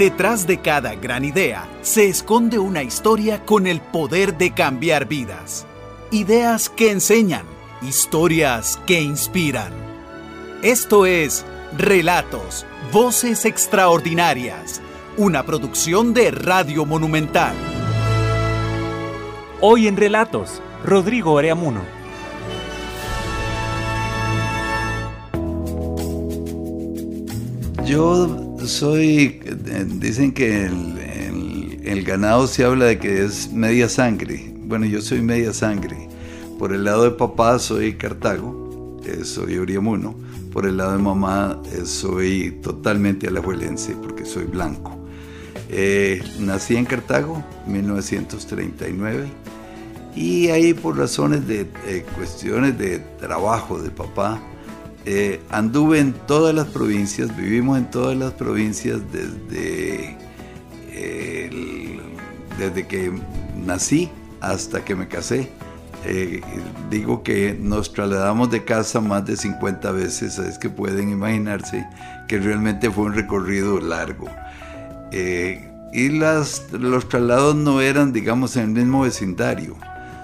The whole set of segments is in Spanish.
Detrás de cada gran idea se esconde una historia con el poder de cambiar vidas. Ideas que enseñan, historias que inspiran. Esto es Relatos, Voces Extraordinarias, una producción de Radio Monumental. Hoy en Relatos, Rodrigo Areamuno. Yo soy, dicen que el, ganado se habla de que es media sangre. Bueno, yo soy media sangre. Por el lado de papá soy Cartago, eh, soy Oriamuno. Por el lado de mamá eh, soy totalmente alajuelense porque soy blanco. Eh, nací en Cartago, 1939, y ahí por razones de cuestiones de trabajo de papá, eh, anduve en todas las provincias, vivimos en todas las provincias desde, desde que nací hasta que me casé. Eh, digo que nos trasladamos de casa más de 50 veces, es que pueden imaginarse que realmente fue un recorrido largo. Eh, y las, los traslados no eran, digamos, en el mismo vecindario,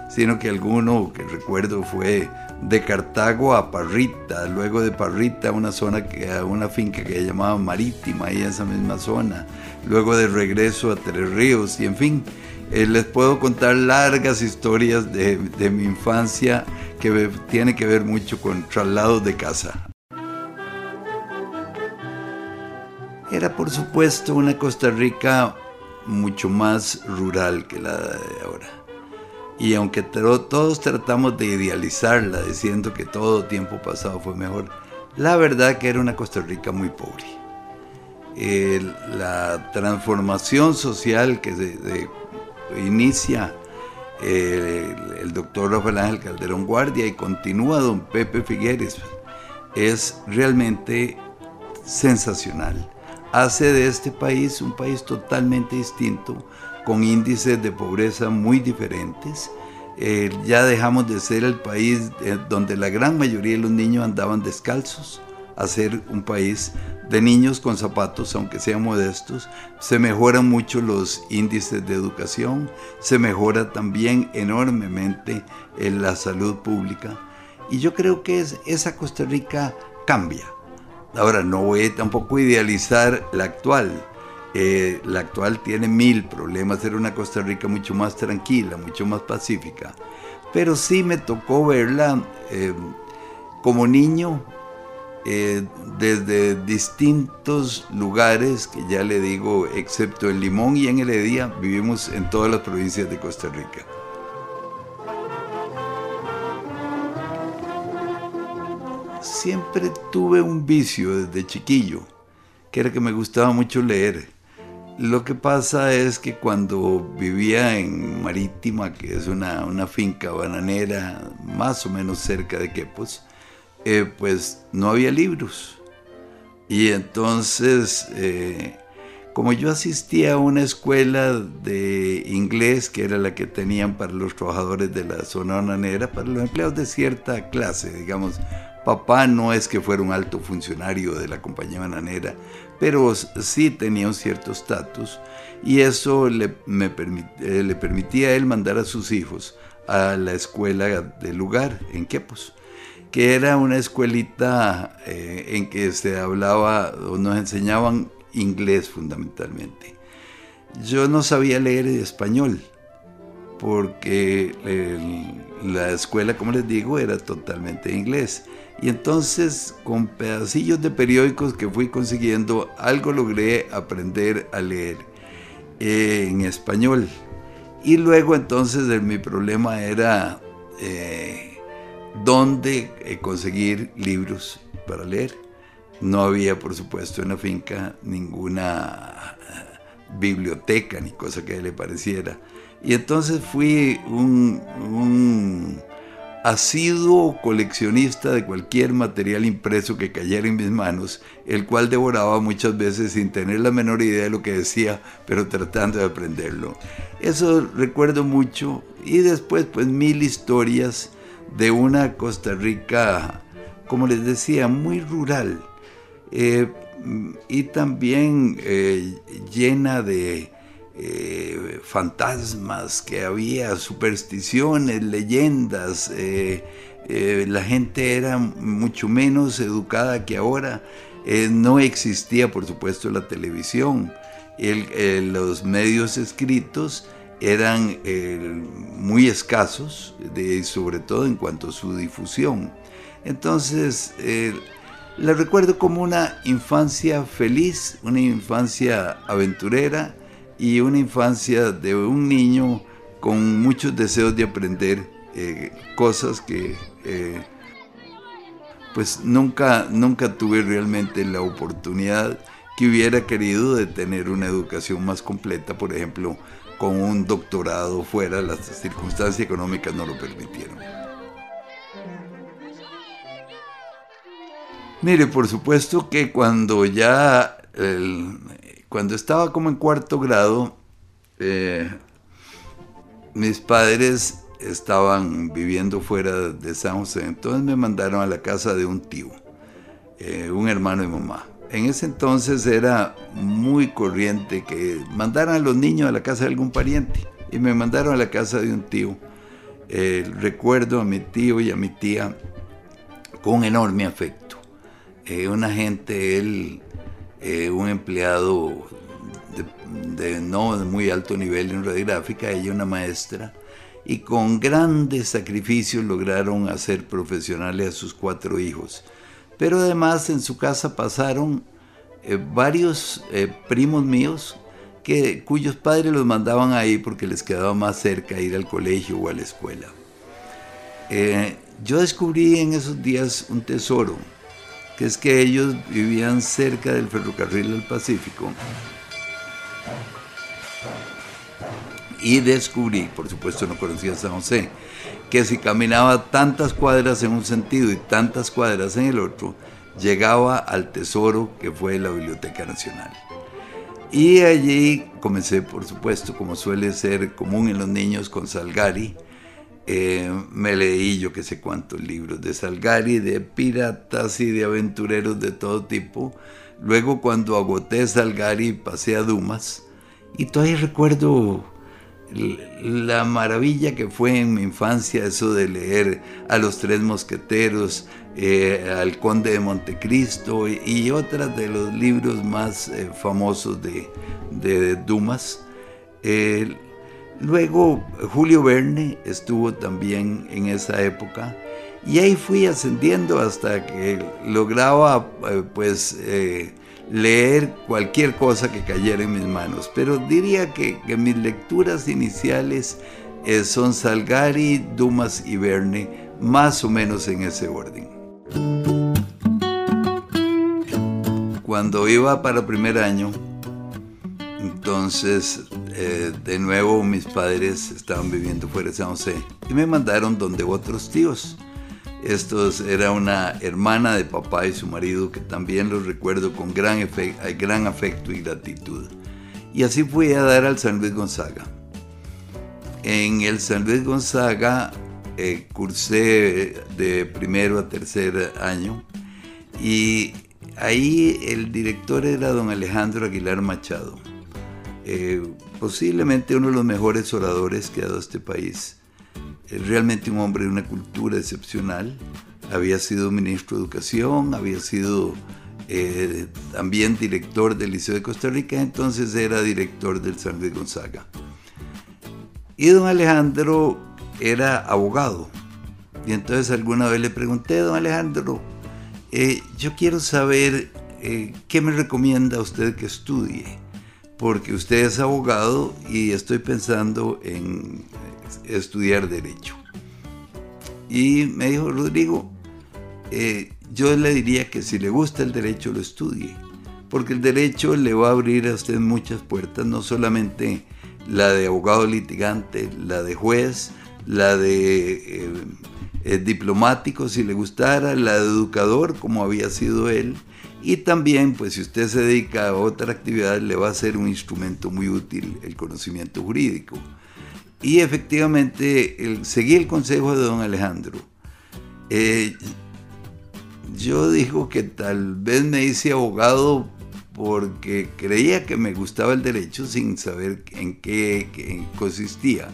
sino que alguno que recuerdo fue de Cartago a Parrita, luego de Parrita a una zona que una finca que llamaba Marítima, ahí en esa misma zona, luego de regreso a Tres Ríos y en fin, eh, les puedo contar largas historias de, de mi infancia que tiene que ver mucho con traslados de casa. Era por supuesto una Costa Rica mucho más rural que la de ahora y aunque todos tratamos de idealizarla diciendo que todo tiempo pasado fue mejor, la verdad que era una Costa Rica muy pobre. la transformación social que se, inicia el, doctor Rafael Ángel Calderón Guardia y continúa don Pepe Figueres es realmente sensacional. Hace de este país un país totalmente distinto, con índices de pobreza muy diferentes. Eh, ya dejamos de ser el país eh, donde la gran mayoría de los niños andaban descalzos a ser un país de niños con zapatos, aunque sean modestos. Se mejoran mucho los índices de educación, se mejora también enormemente en la salud pública. Y yo creo que es, esa Costa Rica cambia. Ahora, no voy tampoco a idealizar la actual eh, la actual tiene mil problemas, era una Costa Rica mucho más tranquila, mucho más pacífica. Pero sí me tocó verla eh, como niño eh, desde distintos lugares, que ya le digo, excepto en Limón y en Heredia, vivimos en todas las provincias de Costa Rica. Siempre tuve un vicio desde chiquillo, que era que me gustaba mucho leer. Lo que pasa es que cuando vivía en Marítima, que es una, finca bananera más o menos cerca de Quepos, eh, pues no había libros. Y entonces, eh, como yo asistía a una escuela de inglés, que era la que tenían para los trabajadores de la zona bananera, para los empleados de cierta clase, digamos, papá no es que fuera un alto funcionario de la compañía bananera, pero sí tenía un cierto estatus y eso le, eh, le, permitía a él mandar a sus hijos a la escuela del lugar, en Quepos, que era una escuelita eh, en que se hablaba o nos enseñaban inglés fundamentalmente. Yo no sabía leer español, porque la escuela, como les digo, era totalmente inglés. Y entonces con pedacillos de periódicos que fui consiguiendo, algo logré aprender a leer eh, en español. Y luego entonces mi problema era eh, dónde eh, conseguir libros para leer. No había, por supuesto, en la finca ninguna biblioteca ni cosa que le pareciera. Y entonces fui un asiduo coleccionista de cualquier material impreso que cayera en mis manos, el cual devoraba muchas veces sin tener la menor idea de lo que decía, pero tratando de aprenderlo. Eso recuerdo mucho y después pues mil historias de una Costa Rica, como les decía, muy rural. Eh, y también llena de fantasmas que había, supersticiones, leyendas. la gente era mucho menos educada que ahora. no existía, por supuesto, la televisión. los medios escritos eran eh, muy escasos, sobre todo en cuanto a su difusión. Entonces, eh, la recuerdo como una infancia feliz, una infancia aventurera y una infancia de un niño con muchos deseos de aprender eh, cosas que pues nunca, nunca tuve realmente la oportunidad que hubiera querido de tener una educación más completa, por ejemplo, con un doctorado fuera, las circunstancias económicas no lo permitieron. Mire, por supuesto que cuando ya, cuando estaba como en cuarto grado, eh, mis padres estaban viviendo fuera de San José, entonces me mandaron a la casa de un tío, eh, un hermano de mamá en ese entonces era muy corriente que mandaran a los niños a la casa de algún pariente. Y me mandaron a la casa de un tío. Eh, recuerdo a mi tío y a mi tía con enorme afecto. Eh, una gente, él, eh, un empleado de, no muy alto nivel en radiográfica, ella una maestra, y con grandes sacrificios lograron hacer profesionales a sus cuatro hijos pero además en su casa pasaron eh, varios eh, primos míos que, cuyos padres los mandaban ahí porque les quedaba más cerca ir al colegio o a la escuela. Yo descubrí en esos días un tesoro, que es que ellos vivían cerca del ferrocarril del Pacífico. Y descubrí, por supuesto no conocía San José, que si caminaba tantas cuadras en un sentido y tantas cuadras en el otro, llegaba al tesoro que fue la Biblioteca Nacional. Y allí comencé, por supuesto, como suele ser común en los niños, con Salgari. Eh, me leí yo que sé cuántos libros de Salgari, de piratas y de aventureros de todo tipo. Luego cuando agoté Salgari pasé a Dumas. Y todavía recuerdo la maravilla que fue en mi infancia eso de leer a los tres mosqueteros, eh, al conde de Montecristo y, otras de los libros más eh, famosos de, Dumas. Luego Julio Verne estuvo también en esa época y ahí fui ascendiendo hasta que lograba eh, pues leer cualquier cosa que cayera en mis manos, pero diría que, mis lecturas iniciales eh, son Salgari, Dumas y Verne, más o menos en ese orden. Cuando iba para primer año, entonces eh, de nuevo mis padres estaban viviendo fuera de San José y me mandaron donde otros tíos estos era una hermana de papá y su marido que también los recuerdo con gran, afecto y gratitud. Y así fui a dar al San Luis Gonzaga. En el San Luis Gonzaga eh, cursé de primero a tercer año y ahí el director era don Alejandro Aguilar Machado, eh, posiblemente uno de los mejores oradores que ha dado este país realmente un hombre de una cultura excepcional. Había sido ministro de Educación, había sido eh, también director del Liceo de Costa Rica, entonces era director del San Luis Gonzaga. Y don Alejandro era abogado. Y entonces alguna vez le pregunté, don Alejandro, eh, yo quiero saber eh, qué me recomienda usted que estudie, porque usted es abogado y estoy pensando en estudiar derecho. Y me dijo, Rodrigo, eh, yo le diría que si le gusta el derecho lo estudie, porque el derecho le va a abrir a usted muchas puertas, no solamente la de abogado litigante, la de juez, la de eh, eh, diplomático si le gustara, la de educador como había sido él, y también pues si usted se dedica a otra actividad le va a ser un instrumento muy útil el conocimiento jurídico. Y efectivamente seguí el consejo de don Alejandro. Eh, yo digo que tal vez me hice abogado porque creía que me gustaba el derecho sin saber en qué, consistía,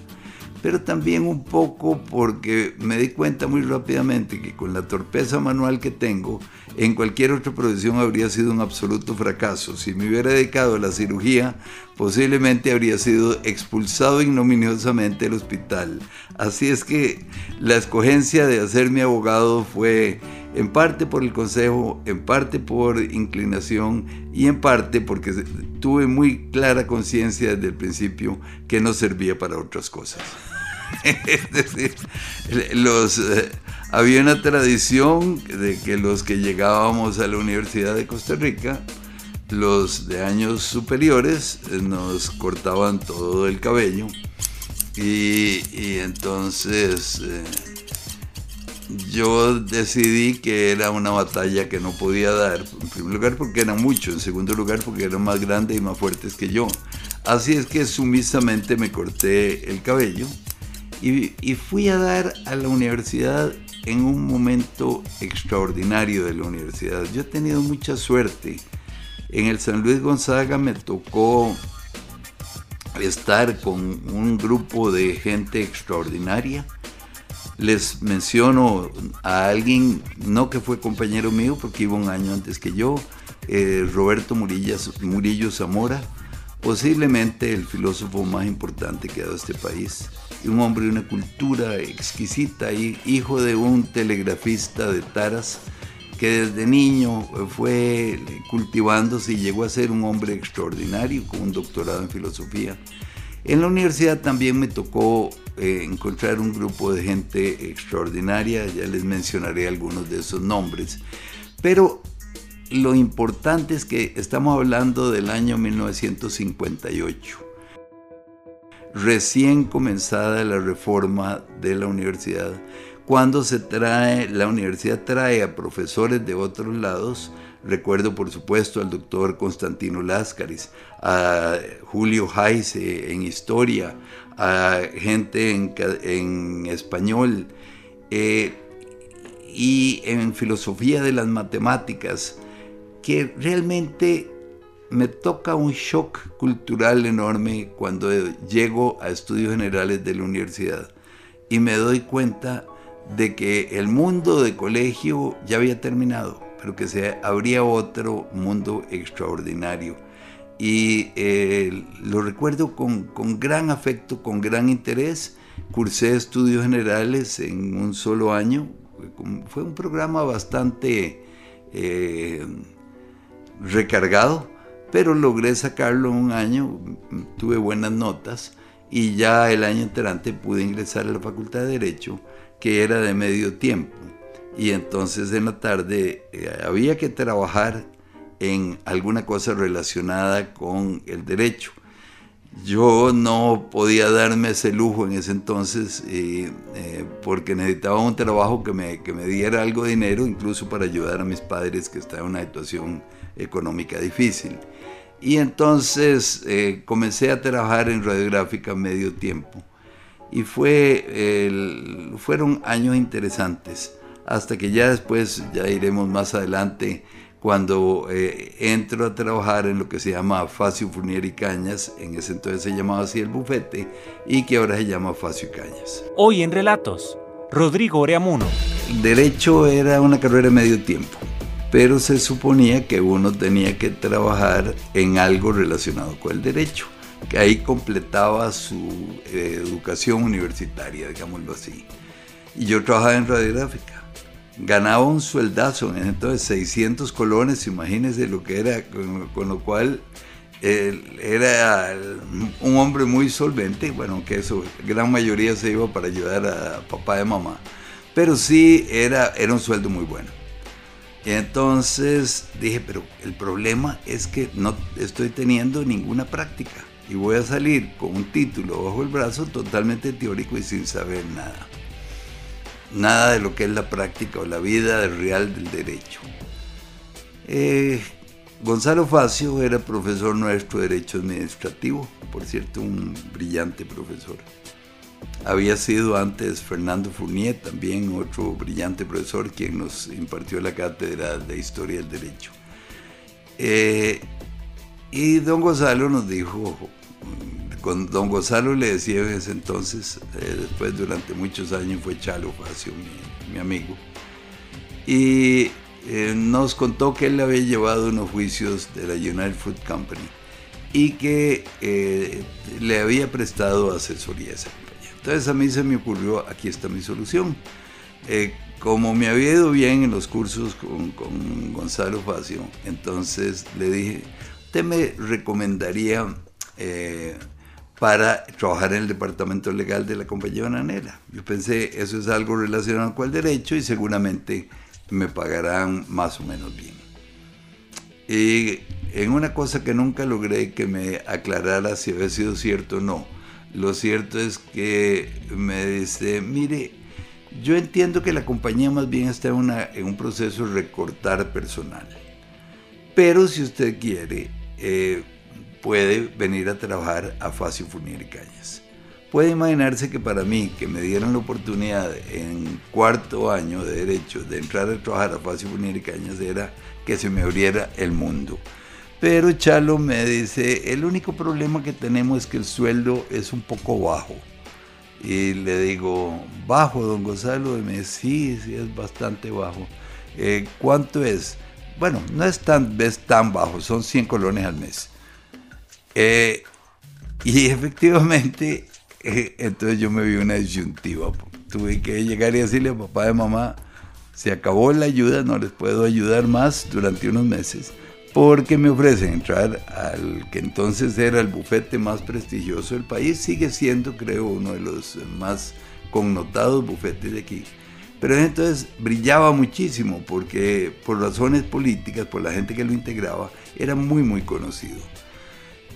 pero también un poco porque me di cuenta muy rápidamente que con la torpeza manual que tengo, en cualquier otra profesión habría sido un absoluto fracaso. Si me hubiera dedicado a la cirugía, posiblemente habría sido expulsado ignominiosamente del hospital. Así es que la escogencia de hacerme abogado fue en parte por el consejo, en parte por inclinación y en parte porque tuve muy clara conciencia desde el principio que no servía para otras cosas. Es decir, eh, había una tradición de que los que llegábamos a la Universidad de Costa Rica, los de años superiores, eh, nos cortaban todo el cabello y, entonces... Eh, yo decidí que era una batalla que no podía dar, en primer lugar porque eran muchos, en segundo lugar porque eran más grandes y más fuertes que yo. Así es que sumisamente me corté el cabello y, fui a dar a la universidad en un momento extraordinario de la universidad. Yo he tenido mucha suerte. En el San Luis Gonzaga me tocó estar con un grupo de gente extraordinaria les menciono a alguien, no que fue compañero mío, porque iba un año antes que yo, eh, Roberto Murillo Zamora, posiblemente el filósofo más importante que ha dado este país, y un hombre de una cultura exquisita, hijo de un telegrafista de Taras, que desde niño fue cultivándose y llegó a ser un hombre extraordinario, con un doctorado en filosofía. En la universidad también me tocó eh, encontrar un grupo de gente extraordinaria, ya les mencionaré algunos de esos nombres, pero lo importante es que estamos hablando del año 1958, recién comenzada la reforma de la universidad, cuando se trae, la universidad trae a profesores de otros lados, recuerdo por supuesto al doctor Constantino Láscaris, a Julio Jaise en historia, a gente en, español eh, y en filosofía de las matemáticas, que realmente me toca un shock cultural enorme cuando llego a estudios generales de la universidad y me doy cuenta de que el mundo de colegio ya había terminado, pero que se, habría otro mundo extraordinario y eh, lo recuerdo con, gran afecto, con gran interés. Cursé estudios generales en un solo año. Fue un programa bastante eh, recargado, pero logré sacarlo un año, tuve buenas notas y ya el año entrante pude ingresar a la Facultad de Derecho, que era de medio tiempo. Y entonces en la tarde eh, había que trabajar en alguna cosa relacionada con el derecho. Yo no podía darme ese lujo en ese entonces eh, eh, porque necesitaba un trabajo que me, que me diera algo de dinero, incluso para ayudar a mis padres que estaban en una situación económica difícil. Y entonces eh, comencé a trabajar en radiográfica medio tiempo. Y fue, fueron años interesantes, hasta que ya después, ya iremos más adelante, cuando eh, entro a trabajar en lo que se llama Facio Furnier y Cañas, en ese entonces se llamaba así el bufete, y que ahora se llama Facio y Cañas. Hoy en Relatos, Rodrigo Oreamuno. Derecho era una carrera de medio tiempo, pero se suponía que uno tenía que trabajar en algo relacionado con el derecho, que ahí completaba su eh, educación universitaria, digámoslo así. Y yo trabajaba en radiográfica ganaba un sueldazo, entonces 600 colones, imagínense lo que era, con, lo cual era un hombre muy solvente, bueno, que eso, gran mayoría se iba para ayudar a papá y mamá, pero sí era, era un sueldo muy bueno. Entonces dije, pero el problema es que no estoy teniendo ninguna práctica y voy a salir con un título bajo el brazo totalmente teórico y sin saber nada nada de lo que es la práctica o la vida real del derecho. Eh, Gonzalo Facio era profesor nuestro de Derecho Administrativo, por cierto, un brillante profesor. Había sido antes Fernando Fournier, también otro brillante profesor, quien nos impartió la cátedra de Historia del Derecho. Eh, y don Gonzalo nos dijo, con don Gonzalo le decía en ese entonces, eh, después durante muchos años fue Chalo Facio, mi, amigo, y eh, nos contó que él le había llevado unos juicios de la United Food Company y que le había prestado asesoría a esa compañía. Entonces a mí se me ocurrió, aquí está mi solución. como me había ido bien en los cursos con, con Gonzalo Facio, entonces le dije, usted me recomendaría eh, para trabajar en el departamento legal de la compañía bananera? Yo pensé, eso es algo relacionado con el derecho y seguramente me pagarán más o menos bien. Y en una cosa que nunca logré que me aclarara si había sido cierto o no, lo cierto es que me dice, mire, yo entiendo que la compañía más bien está en, un proceso de recortar personal. Pero si usted quiere, eh, puede venir a trabajar a Facio Furnier y Cañas. Puede imaginarse que para mí, que me dieron la oportunidad en cuarto año de Derecho de entrar a trabajar a Facio Furnier y Cañas, era que se me abriera el mundo. Pero Chalo me dice, el único problema que tenemos es que el sueldo es un poco bajo. Y le digo, bajo, don Gonzalo, y me dice, sí, sí, es bastante bajo. Eh, ¿Cuánto es? bueno, no es tan, tan bajo, son 100 colones al mes. Eh, y efectivamente, eh, entonces yo me vi una disyuntiva. Tuve que llegar y decirle a papá y mamá, se acabó la ayuda, no les puedo ayudar más durante unos meses, porque me ofrecen entrar al que entonces era el bufete más prestigioso del país, sigue siendo creo uno de los más connotados bufetes de aquí pero entonces brillaba muchísimo porque por razones políticas, por la gente que lo integraba, era muy, muy conocido.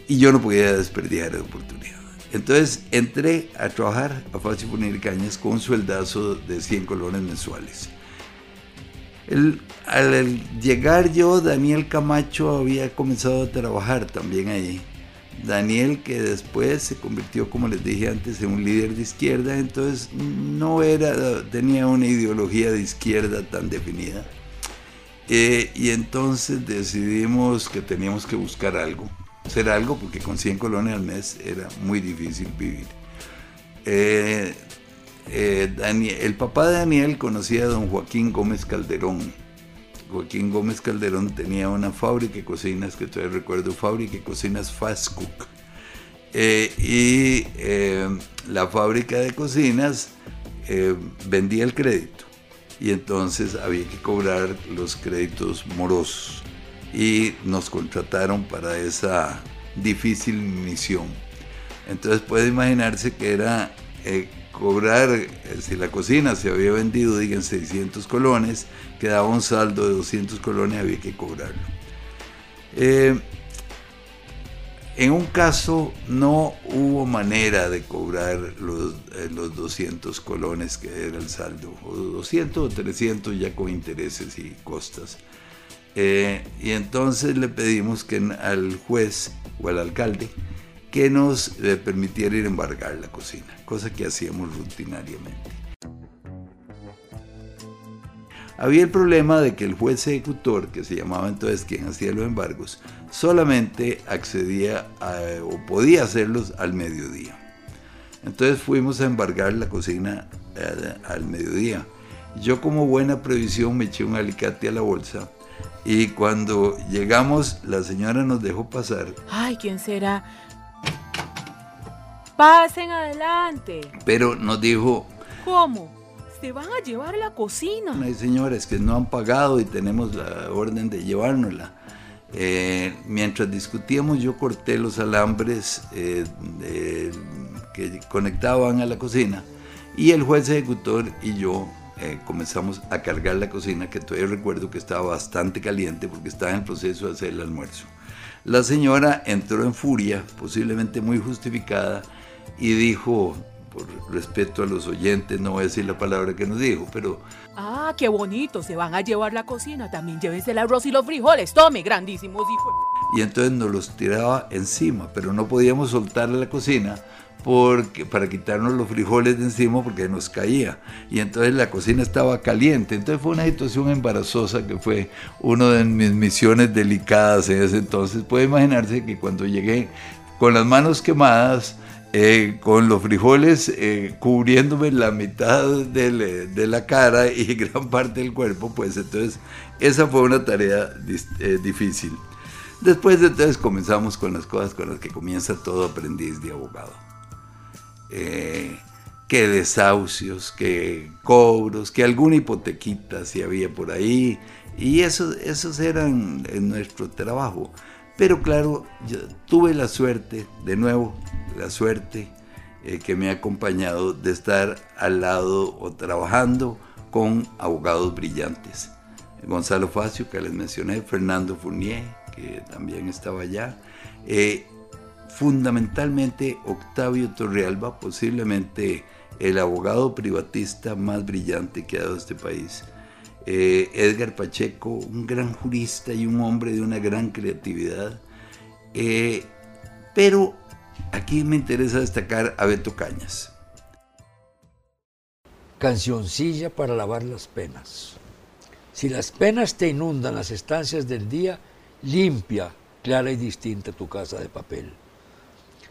Y yo no podía desperdiciar la oportunidad. Entonces entré a trabajar a Fácil Punir Cañas con un sueldazo de 100 colones mensuales. Al llegar yo, Daniel Camacho había comenzado a trabajar también ahí. Daniel, que después se convirtió, como les dije antes, en un líder de izquierda, entonces no era, tenía una ideología de izquierda tan definida. Eh, y entonces decidimos que teníamos que buscar algo, hacer algo, porque con 100 colones al mes era muy difícil vivir. Eh, eh, el papá de Daniel conocía a don Joaquín Gómez Calderón, Joaquín Gómez Calderón tenía una fábrica de cocinas, que todavía recuerdo, fábrica de cocinas Fast Cook. Eh, y eh, la fábrica de cocinas vendía el crédito y entonces había que cobrar los créditos morosos y nos contrataron para esa difícil misión. Entonces puede imaginarse que era cobrar, eh, si la cocina se había vendido, digan 600 colones, quedaba un saldo de 200 colones, había que cobrarlo. Eh, en un caso no hubo manera de cobrar los, eh, los 200 colones que era el saldo, o 200 o 300 ya con intereses y costas. y entonces le pedimos que al juez o al alcalde que nos permitiera ir a embargar la cocina, cosa que hacíamos rutinariamente. Había el problema de que el juez ejecutor, que se llamaba entonces quien hacía los embargos, solamente accedía o podía hacerlos al mediodía. Entonces fuimos a embargar la cocina eh, al mediodía. Yo como buena previsión me eché un alicate a la bolsa y cuando llegamos la señora nos dejó pasar. Ay, ¿quién será? Pasen adelante. Pero nos dijo... ¿Cómo? Se van a llevar la cocina. No hay señores que no han pagado y tenemos la orden de llevárnosla. Eh, mientras discutíamos yo corté los alambres eh, que conectaban a la cocina y el juez ejecutor y yo eh, comenzamos a cargar la cocina que todavía recuerdo que estaba bastante caliente porque estaba en el proceso de hacer el almuerzo. La señora entró en furia, posiblemente muy justificada, y dijo, por respeto a los oyentes, no voy a decir la palabra que nos dijo, pero... Ah, qué bonito, se van a llevar la cocina, también llévese el arroz y los frijoles, tome, grandísimos hijos. Y entonces nos los tiraba encima, pero no podíamos soltarle la cocina porque, para quitarnos los frijoles de encima porque nos caía. Y entonces la cocina estaba caliente. Entonces fue una situación embarazosa que fue una de mis misiones delicadas en ese entonces. Puede imaginarse que cuando llegué con las manos quemadas, eh, con los frijoles eh, cubriéndome la mitad de, la cara y gran parte del cuerpo, pues entonces esa fue una tarea eh, difícil. Después entonces comenzamos con las cosas con las que comienza todo aprendiz de abogado. Que desahucios, que cobros, que alguna hipotequita si había por ahí. Y esos, esos eran nuestro trabajo. Pero claro, tuve la suerte, de nuevo, la suerte eh, que me ha acompañado de estar al lado o trabajando con abogados brillantes. Gonzalo Facio, que les mencioné, Fernando Fournier, que también estaba allá. Eh, fundamentalmente Octavio Torrealba, posiblemente el abogado privatista más brillante que ha dado este país. Eh, Edgar Pacheco, un gran jurista y un hombre de una gran creatividad. Eh, pero aquí me interesa destacar a Beto Cañas. Cancioncilla para lavar las penas. Si las penas te inundan las estancias del día, limpia, clara y distinta tu casa de papel.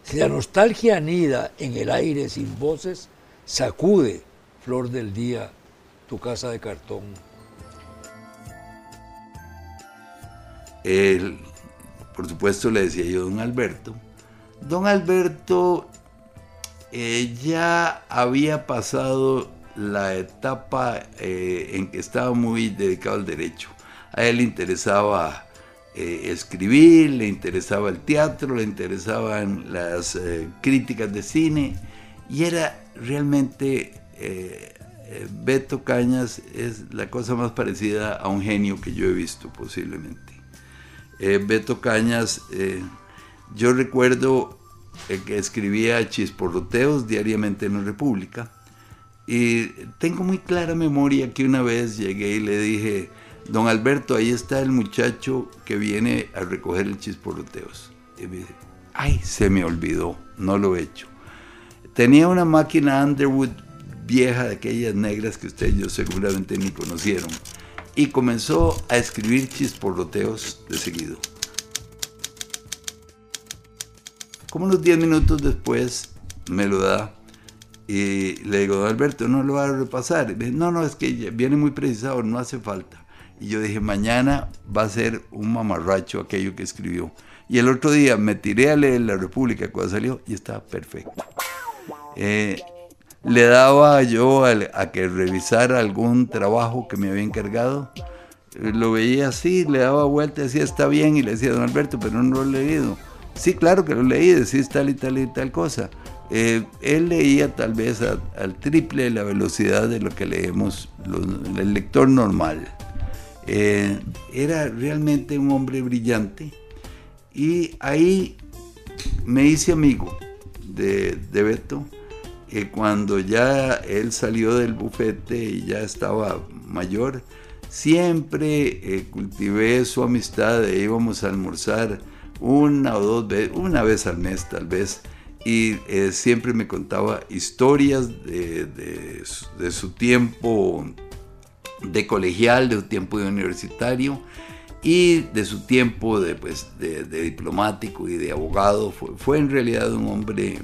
Si la nostalgia anida en el aire sin voces, sacude, flor del día, tu casa de cartón. Él, por supuesto, le decía yo don Alberto. Don Alberto ya había pasado la etapa eh, en que estaba muy dedicado al derecho. A él le interesaba eh, escribir, le interesaba el teatro, le interesaban las críticas de cine y era realmente Beto Cañas es la cosa más parecida a un genio que yo he visto posiblemente. Eh, Beto Cañas, eh, yo recuerdo eh, que escribía chisporroteos diariamente en la República y tengo muy clara memoria que una vez llegué y le dije, don Alberto, ahí está el muchacho que viene a recoger el chisporroteos. Y me dice, ay, se me olvidó, no lo he hecho. Tenía una máquina Underwood vieja de aquellas negras que ustedes yo seguramente ni conocieron y comenzó a escribir chisporroteos de seguido. Como unos 10 minutos después me lo da y le digo, Alberto, no lo va a repasar. Dice, no, no, es que viene muy precisado, no hace falta. Y yo dije, mañana va a ser un mamarracho aquello que escribió. Y el otro día me tiré a leer La República cuando salió y estaba perfecto. Eh, le daba yo a, que revisara algún trabajo que me había encargado. Eh, lo veía así, le daba vuelta, decía está bien y le decía, don Alberto, pero no lo he leído. Sí, claro que lo leí, decís tal y tal y tal cosa. Eh, él leía tal vez al triple de la velocidad de lo que leemos el lector normal. Eh, era realmente un hombre brillante. Y ahí me hice amigo de, de Beto que cuando ya él salió del bufete y ya estaba mayor, siempre eh, cultivé su amistad, e íbamos a almorzar una o dos veces, una vez al mes tal vez, y eh, siempre me contaba historias de, su, tiempo de colegial, de su tiempo de universitario y de su tiempo de, pues, de diplomático y de abogado. Fue, fue en realidad un hombre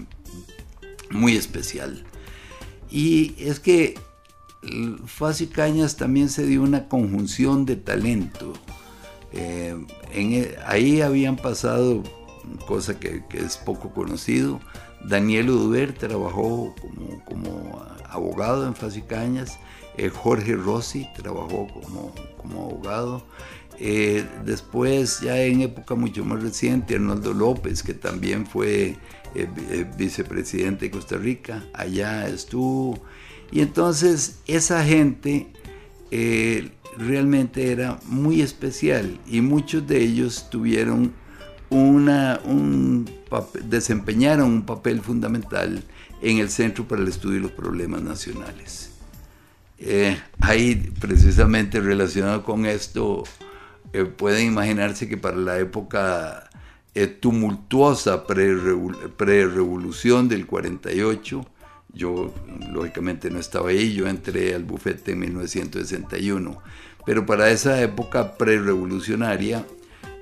muy especial. Y es que Facio Cañas también se dio una conjunción de talento. Eh, e, ahí habían pasado, cosa que, es poco conocido, Daniel Uduber trabajó como, como abogado en Facio Cañas, eh, Jorge Rossi trabajó como, como abogado, eh, después, ya en época mucho más reciente, Arnoldo López, que también fue eh, vicepresidente de Costa Rica, allá estuvo. Y entonces esa gente realmente era muy especial y muchos de ellos tuvieron una, un desempeñaron un papel fundamental en el Centro para el Estudio de los Problemas Nacionales. Ahí, precisamente relacionado con esto, pueden imaginarse que para la época eh, tumultuosa pre-revolución del 48. Yo, lógicamente, no estaba ahí, yo entré al bufete en 1961, pero para esa época pre-revolucionaria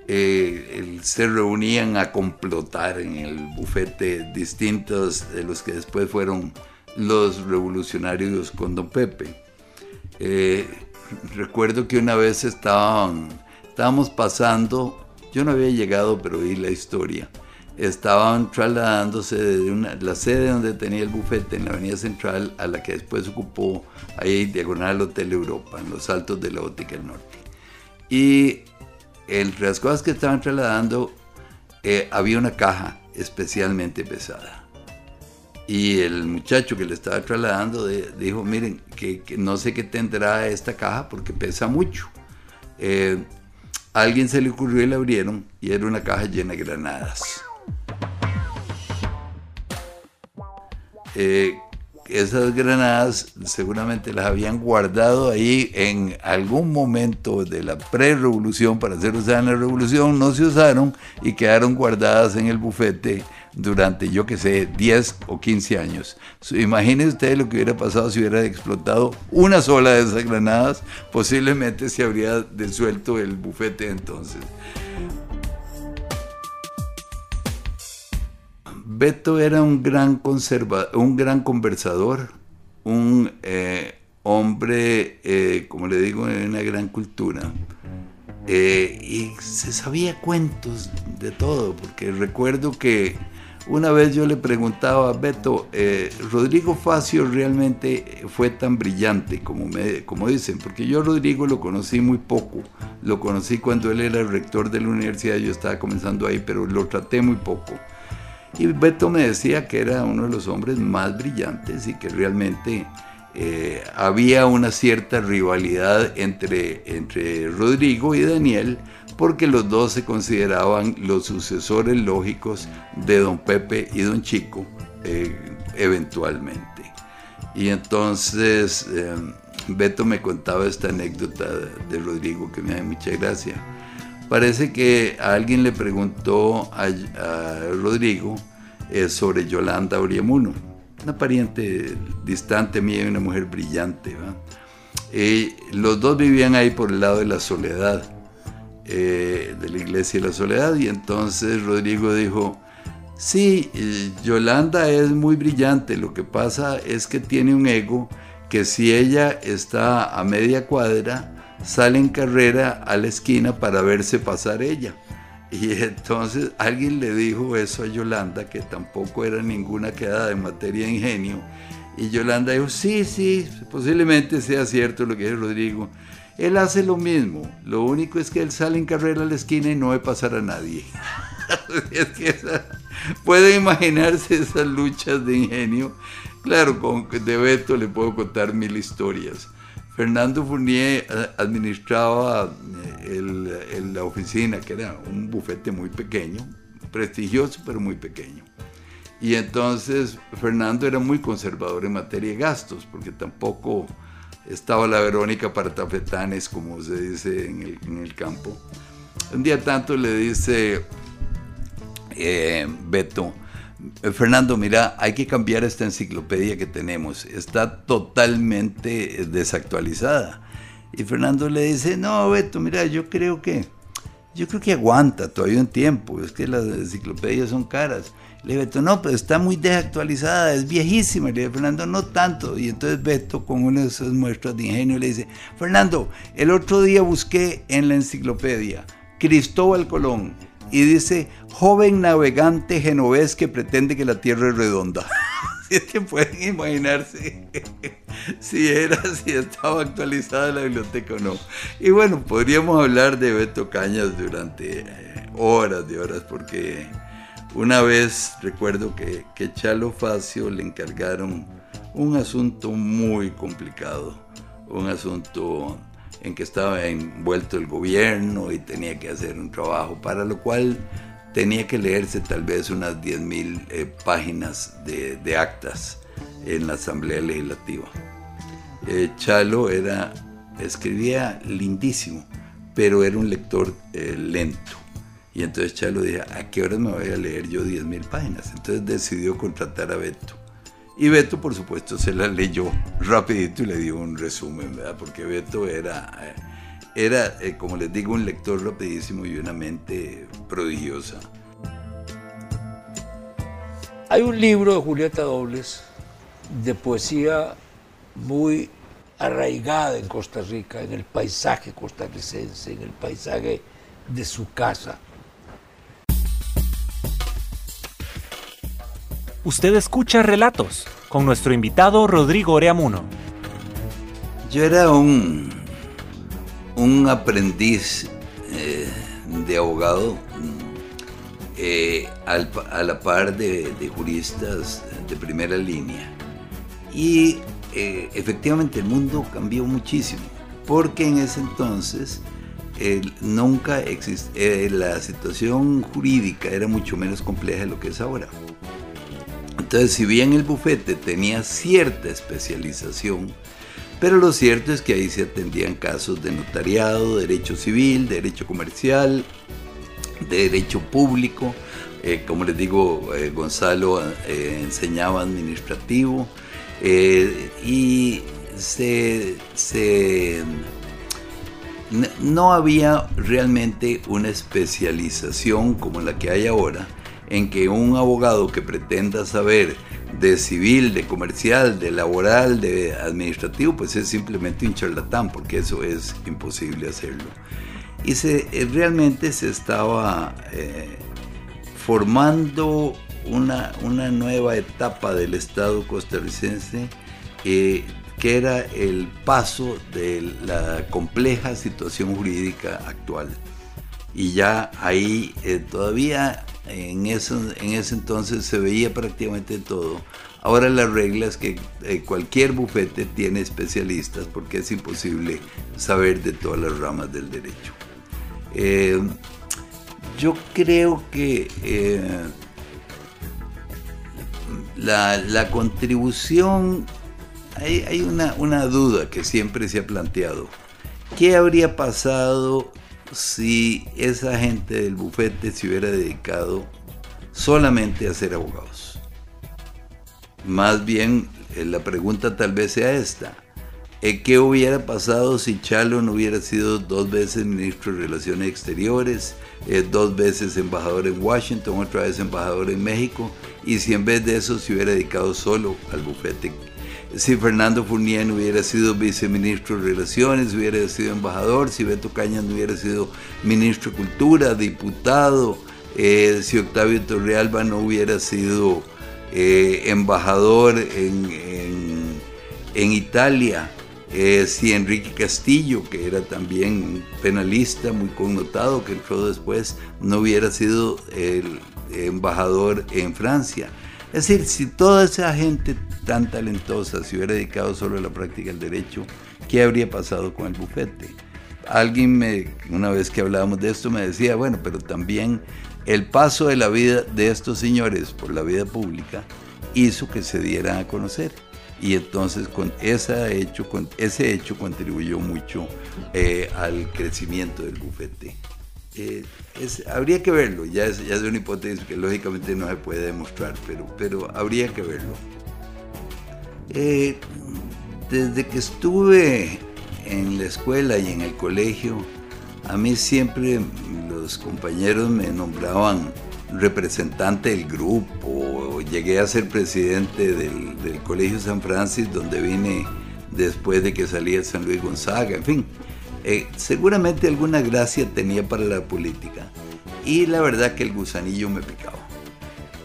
eh, se reunían a complotar en el bufete distintos de los que después fueron los revolucionarios con Don Pepe. Eh, recuerdo que una vez estaban, estábamos pasando, yo no había llegado, pero vi la historia. Estaban trasladándose de una, la sede donde tenía el bufete en la Avenida Central a la que después ocupó ahí diagonal Hotel Europa, en los altos de la Ótica del Norte. Y entre las cosas que estaban trasladando eh, había una caja especialmente pesada. Y el muchacho que le estaba trasladando dijo, miren, que, no sé qué tendrá esta caja porque pesa mucho. Eh, alguien se le ocurrió y la abrieron y era una caja llena de granadas. Eh, esas granadas seguramente las habían guardado ahí en algún momento de la pre-revolución para ser usadas en la revolución, no se usaron y quedaron guardadas en el bufete durante, yo que sé, 10 o 15 años. Imaginen ustedes lo que hubiera pasado si hubiera explotado una sola de esas granadas, posiblemente se habría desuelto el bufete entonces. Beto era un gran, conserva un gran conversador, un eh, hombre, eh, como le digo, en una gran cultura. Eh, y se sabía cuentos de todo, porque recuerdo que una vez yo le preguntaba a Beto, ¿Rodrigo Facio realmente fue tan brillante como, como dicen? Porque yo Rodrigo lo conocí muy poco, lo conocí cuando él era rector de la universidad, yo estaba comenzando ahí, pero lo traté muy poco. Y Beto me decía que era uno de los hombres más brillantes y que realmente eh, había una cierta rivalidad entre, entre Rodrigo y Daniel porque los dos se consideraban los sucesores lógicos de don Pepe y don Chico eh, eventualmente. Y entonces eh, Beto me contaba esta anécdota de Rodrigo que me da mucha gracia. Parece que alguien le preguntó a, Rodrigo eh, sobre Yolanda Oriamuno, una pariente distante mía y una mujer brillante. los dos vivían ahí por el lado de la soledad, eh, de la iglesia de la soledad, y entonces Rodrigo dijo, sí, eh, Yolanda es muy brillante, lo que pasa es que tiene un ego que si ella está a media cuadra, sale en carrera a la esquina para verse pasar ella. Y entonces alguien le dijo eso a Yolanda, que tampoco era ninguna quedada de materia de ingenio. Y Yolanda dijo, sí, sí, posiblemente sea cierto lo que dice Rodrigo. Él hace lo mismo, lo único es que él sale en carrera a la esquina y no ve pasar a nadie. puede imaginarse esas luchas de ingenio. Claro, con de Beto le puedo contar mil historias. Fernando Fournier eh, administraba eh, la oficina, que era un bufete muy pequeño, prestigioso pero muy pequeño. Y entonces Fernando era muy conservador en materia de gastos, porque tampoco estaba la Verónica para tafetanes, como se dice en el, campo. Un día tanto le dice eh, Beto, eh, Fernando, mira, hay que cambiar esta enciclopedia que tenemos. Está totalmente desactualizada. Y Fernando le dice, no, Beto, mira, yo creo que, yo creo que aguanta todavía un tiempo. Es que las enciclopedias son caras. Le dice Beto, no, pero está muy desactualizada, es viejísima. Le dice Fernando, no tanto. Y entonces Beto, con una de esas muestras de ingenio, le dice, Fernando, el otro día busqué en la enciclopedia Cristóbal Colón y dice, joven navegante genovés que pretende que la Tierra es redonda. es que pueden imaginarse si era, si estaba actualizada la biblioteca o no. Y bueno, podríamos hablar de Beto Cañas durante eh, horas de horas, porque una vez recuerdo que, que Chalo Facio le encargaron un asunto muy complicado, un asunto en que estaba envuelto el gobierno y tenía que hacer un trabajo, para lo cual tenía que leerse tal vez unas 10.000 eh, páginas de, actas en la Asamblea Legislativa. Eh, Chalo era, escribía lindísimo, pero era un lector eh, lento. Y entonces Chalo dijo, ¿a qué horas me voy a leer yo 10.000 páginas? Entonces decidió contratar a Beto. Y Beto, por supuesto, se la leyó rapidito y le dio un resumen, ¿verdad? Porque Beto era, eh, era eh, como les digo, un lector rapidísimo y una mente prodigiosa. Hay un libro de Julieta Dobles de poesía muy arraigada en Costa Rica, en el paisaje costarricense, en el paisaje de su casa. Usted escucha Relatos con nuestro invitado Rodrigo Oreamuno. Yo era un, un aprendiz eh, de abogado eh, a la par de, juristas de primera línea. Y eh, efectivamente el mundo cambió muchísimo, porque en ese entonces nunca existía, la situación jurídica era mucho menos compleja de lo que es ahora. Entonces, si bien el bufete tenía cierta especialización, pero lo cierto es que ahí se atendían casos de notariado, derecho civil, derecho comercial, derecho público. Eh, como les digo, eh, Gonzalo eh, enseñaba administrativo y se, no había realmente una especialización como la que hay ahora en que un abogado que pretenda saber de civil, de comercial, de laboral, de administrativo, pues es simplemente un charlatán, porque eso es imposible hacerlo. Y se, eh, realmente se estaba eh, formando una, una, nueva etapa del Estado costarricense eh, que era el paso de la compleja situación jurídica actual. Y ya ahí todavía en, eso, en ese entonces se veía prácticamente todo. Ahora la regla es que eh, cualquier bufete tiene especialistas porque es imposible saber de todas las ramas del derecho. Eh, yo creo que eh, la, contribución, hay, hay una, una, duda que siempre se ha planteado. ¿Qué habría pasado si esa gente del bufete se hubiera dedicado solamente a ser abogados. Más bien, eh, la pregunta tal vez sea esta. Eh, ¿Qué hubiera pasado si Chalo no hubiera sido dos veces ministro de Relaciones Exteriores, eh, dos veces embajador en Washington, otra vez embajador en México, y si en vez de eso se hubiera dedicado solo al bufete si Fernando Fournier no hubiera sido viceministro de Relaciones, hubiera sido embajador, si Beto Cañas no hubiera sido ministro de Cultura, diputado, eh, si Octavio Torrealba no hubiera sido eh, embajador en, Italia, eh, si Enrique Castillo, que era también penalista muy connotado, que entró después, no hubiera sido el embajador en Francia. Es decir, si toda esa gente tan talentosa se hubiera dedicado solo a la práctica del derecho, ¿qué habría pasado con el bufete? Alguien me, una vez que hablábamos de esto me decía, bueno, pero también el paso de la vida de estos señores por la vida pública hizo que se dieran a conocer. Y entonces con ese hecho, con ese hecho contribuyó mucho eh, al crecimiento del bufete. Eh, habría que verlo, ya es, ya es una hipótesis que lógicamente no se puede demostrar, pero, pero habría que verlo. Eh, desde que estuve en la escuela y en el colegio, a mí siempre los compañeros me nombraban representante del grupo, llegué a ser presidente del, Colegio San Francisco, donde vine después de que salía San Luis Gonzaga, en fin. Eh, seguramente alguna gracia tenía para la política y la verdad que el gusanillo me picaba.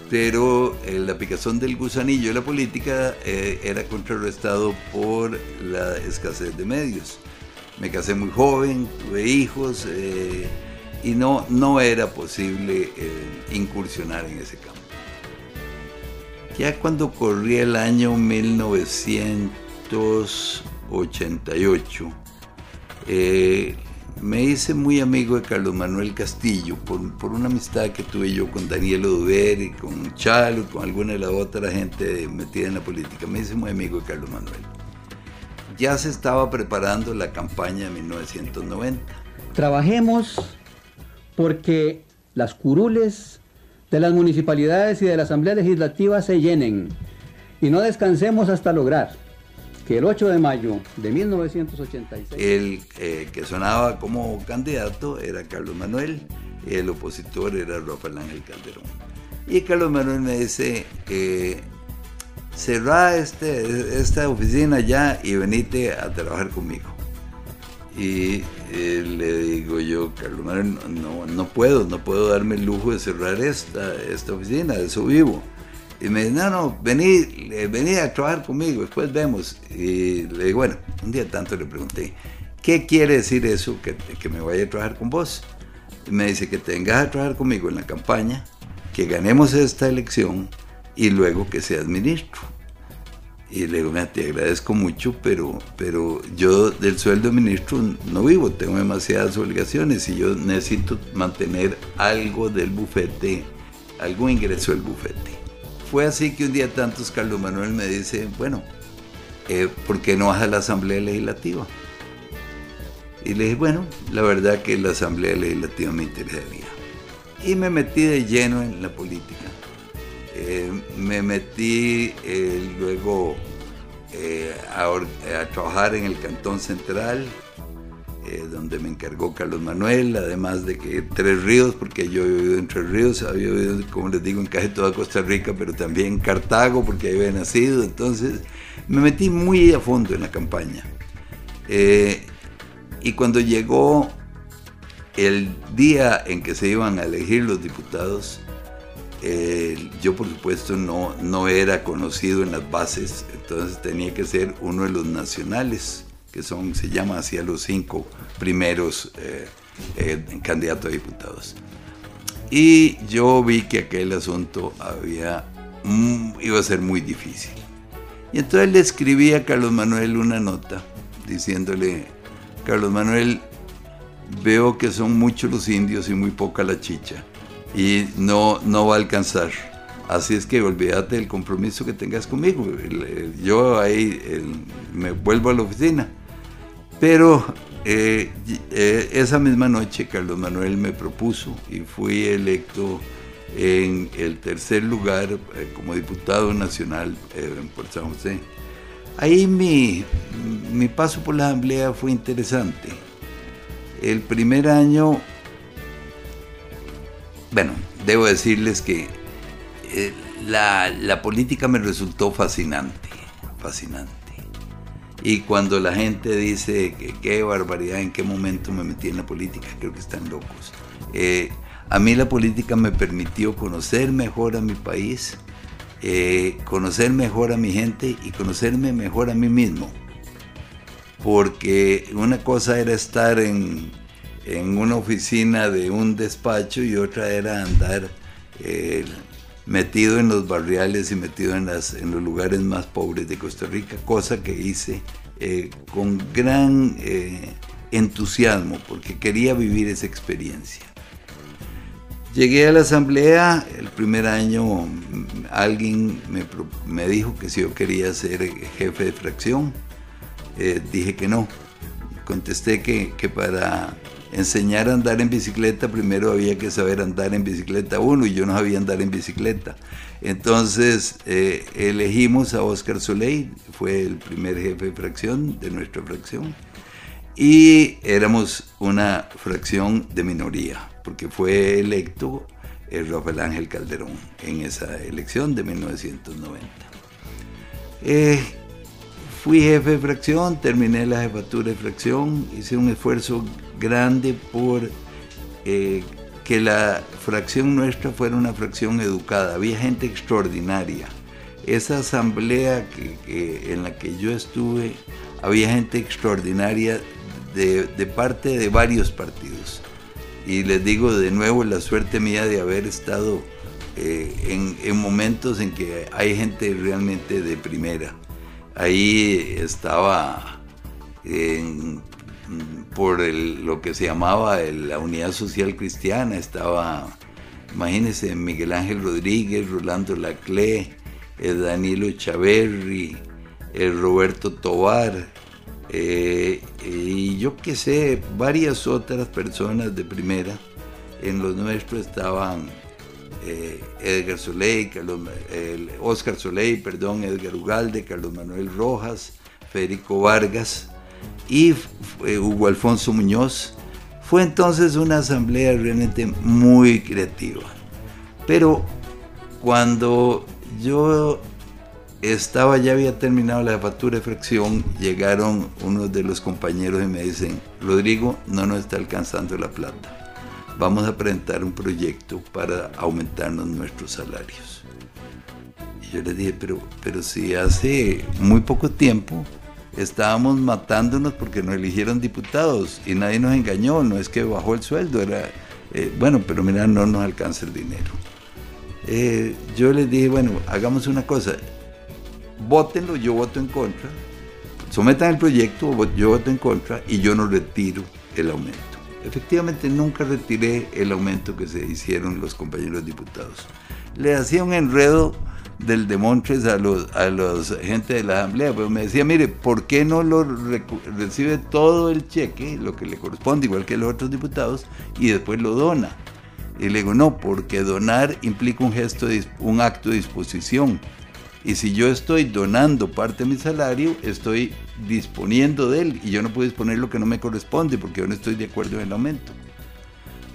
Pero eh, la picazón del gusanillo de la política eh, era contrarrestado por la escasez de medios. Me casé muy joven, tuve hijos y no, no era posible incursionar en ese campo. Ya cuando corría el año 1988, eh, me hice muy amigo de Carlos Manuel Castillo por, una amistad que tuve yo con Daniel Oduber y con Chalo y con alguna de la otra gente metida en la política. Me hice muy amigo de Carlos Manuel. Ya se estaba preparando la campaña de 1990. Trabajemos porque las curules de las municipalidades y de la Asamblea Legislativa se llenen y no descansemos hasta lograr que el 8 de mayo de 1986... El eh, que sonaba como candidato era Carlos Manuel, el opositor era Rafael Ángel Calderón. Y Carlos Manuel me dice, eh, cerrá este, esta oficina ya y venite a trabajar conmigo. Y eh, le digo yo, Carlos Manuel, no, no puedo, no puedo darme el lujo de cerrar esta, esta oficina, de eso vivo. Y me dice, no, no, vení, vení a trabajar conmigo, después vemos. Y le digo, bueno, un día tanto le pregunté, ¿qué quiere decir eso que, que me vaya a trabajar con vos? Y me dice que tengas a trabajar conmigo en la campaña, que ganemos esta elección y luego que seas ministro. Y le digo, mira, te agradezco mucho, pero, pero yo del sueldo de ministro no vivo, tengo demasiadas obligaciones y yo necesito mantener algo del bufete, algún ingreso del bufete. Fue así que un día tantos Carlos Manuel me dice, bueno, eh, ¿por qué no vas a la Asamblea Legislativa? Y le dije, bueno, la verdad que la Asamblea Legislativa me interesaría. Y me metí de lleno en la política. Eh, me metí eh, luego a, a, trabajar en el Cantón Central, donde me encargó Carlos Manuel, además de que Tres Ríos, porque yo he vivido en Tres Ríos, había vivido, como les digo, en casi toda Costa Rica, pero también en Cartago, porque ahí había nacido, entonces me metí muy a fondo en la campaña. Eh, y cuando llegó el día en que se iban a elegir los diputados, eh, yo por supuesto no, no era conocido en las bases, entonces tenía que ser uno de los nacionales, que son, se llama así a los cinco primeros eh, eh, candidatos a diputados. Y yo vi que aquel asunto había, mm, iba a ser muy difícil. Y entonces le escribí a Carlos Manuel una nota diciéndole, Carlos Manuel, veo que son muchos los indios y muy poca la chicha y no, no va a alcanzar. Así es que olvídate del compromiso que tengas conmigo. Yo ahí me vuelvo a la oficina. Pero eh, eh, esa misma noche Carlos Manuel me propuso y fui electo en el tercer lugar eh, como diputado nacional en Puerto San José. Ahí mi, mi paso por la asamblea fue interesante. El primer año, bueno, debo decirles que la, la política me resultó fascinante, fascinante. Y cuando la gente dice que qué barbaridad, en qué momento me metí en la política, creo que están locos. Eh, a mí la política me permitió conocer mejor a mi país, eh, conocer mejor a mi gente y conocerme mejor a mí mismo. Porque una cosa era estar en, en una oficina de un despacho y otra era andar eh, metido en los barriales y metido en, las, en los lugares más pobres de Costa Rica, cosa que hice eh, con gran eh, entusiasmo porque quería vivir esa experiencia. Llegué a la asamblea, el primer año alguien me, me dijo que si yo quería ser jefe de fracción, eh, dije que no. Contesté que, que para enseñar a andar en bicicleta, primero había que saber andar en bicicleta uno y yo no sabía andar en bicicleta. Entonces eh, elegimos a Oscar Soleil, fue el primer jefe de fracción de nuestra fracción y éramos una fracción de minoría, porque fue electo el Rafael Ángel Calderón en esa elección de 1990. Eh, fui jefe de fracción, terminé la jefatura de fracción, hice un esfuerzo grande por eh, que la fracción nuestra fuera una fracción educada. Había gente extraordinaria. Esa asamblea que, en la que yo estuve, había gente extraordinaria de, parte de varios partidos. Y les digo de nuevo la suerte mía de haber estado eh, en, en momentos en que hay gente realmente de primera. Ahí estaba por lo que se llamaba la Unidad Social Cristiana. Estaba, imagínense, Miguel Ángel Rodríguez, Rolando Laclé, Danilo Chaverri, el Roberto Tobar, eh, y yo qué sé, varias otras personas de primera en los nuestros estaban eh, Edgar Soleil, Carlos, Oscar Soleil, perdón, Edgar Ugalde, Carlos Manuel Rojas, Federico Vargas y Hugo Alfonso Muñoz. Fue entonces una asamblea realmente muy creativa. Pero cuando yo estaba, ya había terminado la factura de fracción, llegaron unos de los compañeros y me dicen, Rodrigo, no nos está alcanzando la plata vamos a presentar un proyecto para aumentarnos nuestros salarios. Y yo les dije, pero, pero si hace muy poco tiempo estábamos matándonos porque nos eligieron diputados y nadie nos engañó, no es que bajó el sueldo, era, eh, bueno, pero mira, no nos alcanza el dinero. Eh, yo les dije, bueno, hagamos una cosa, votenlo, yo voto en contra, sometan el proyecto, yo voto en contra y yo no retiro el aumento. Efectivamente, nunca retiré el aumento que se hicieron los compañeros diputados. Le hacía un enredo del demontres a los, a los gente de la asamblea, pero me decía, mire, ¿por qué no lo recibe todo el cheque, lo que le corresponde, igual que los otros diputados, y después lo dona? Y le digo, no, porque donar implica un gesto, un acto de disposición. Y si yo estoy donando parte de mi salario, estoy disponiendo de él y yo no puedo disponer lo que no me corresponde porque yo no estoy de acuerdo en el aumento.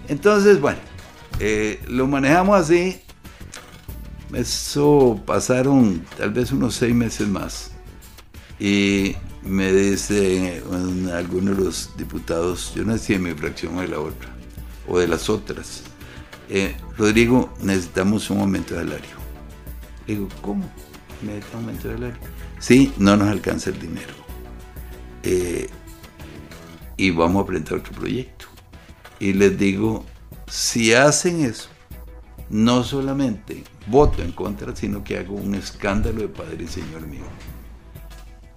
Entonces, bueno, eh, lo manejamos así. Eso pasaron tal vez unos seis meses más. Y me dice alguno de los diputados, yo no sé si de mi fracción o de la otra, o de las otras, eh, Rodrigo, necesitamos un aumento de salario. digo, ¿cómo? ¿Necesitamos un aumento de salario? Sí, no nos alcanza el dinero. Eh, y vamos a presentar otro proyecto. Y les digo, si hacen eso, no solamente voto en contra, sino que hago un escándalo de Padre y Señor mío.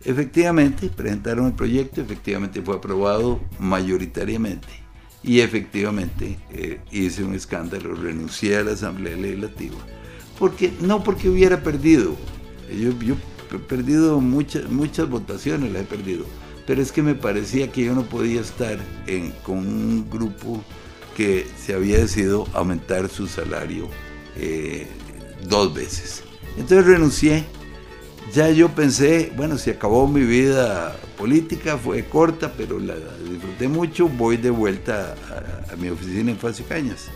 Efectivamente, presentaron el proyecto, efectivamente fue aprobado mayoritariamente y efectivamente eh, hice un escándalo, renuncié a la Asamblea Legislativa, porque no porque hubiera perdido, yo, he perdido muchas, muchas votaciones, las he perdido, pero es que me parecía que yo no podía estar con un grupo que se había decidido aumentar su salario eh, dos veces. Entonces renuncié. Ya yo pensé, bueno, si acabó mi vida política, fue corta, pero la disfruté mucho, voy de vuelta a, mi oficina en Fácil Cañas.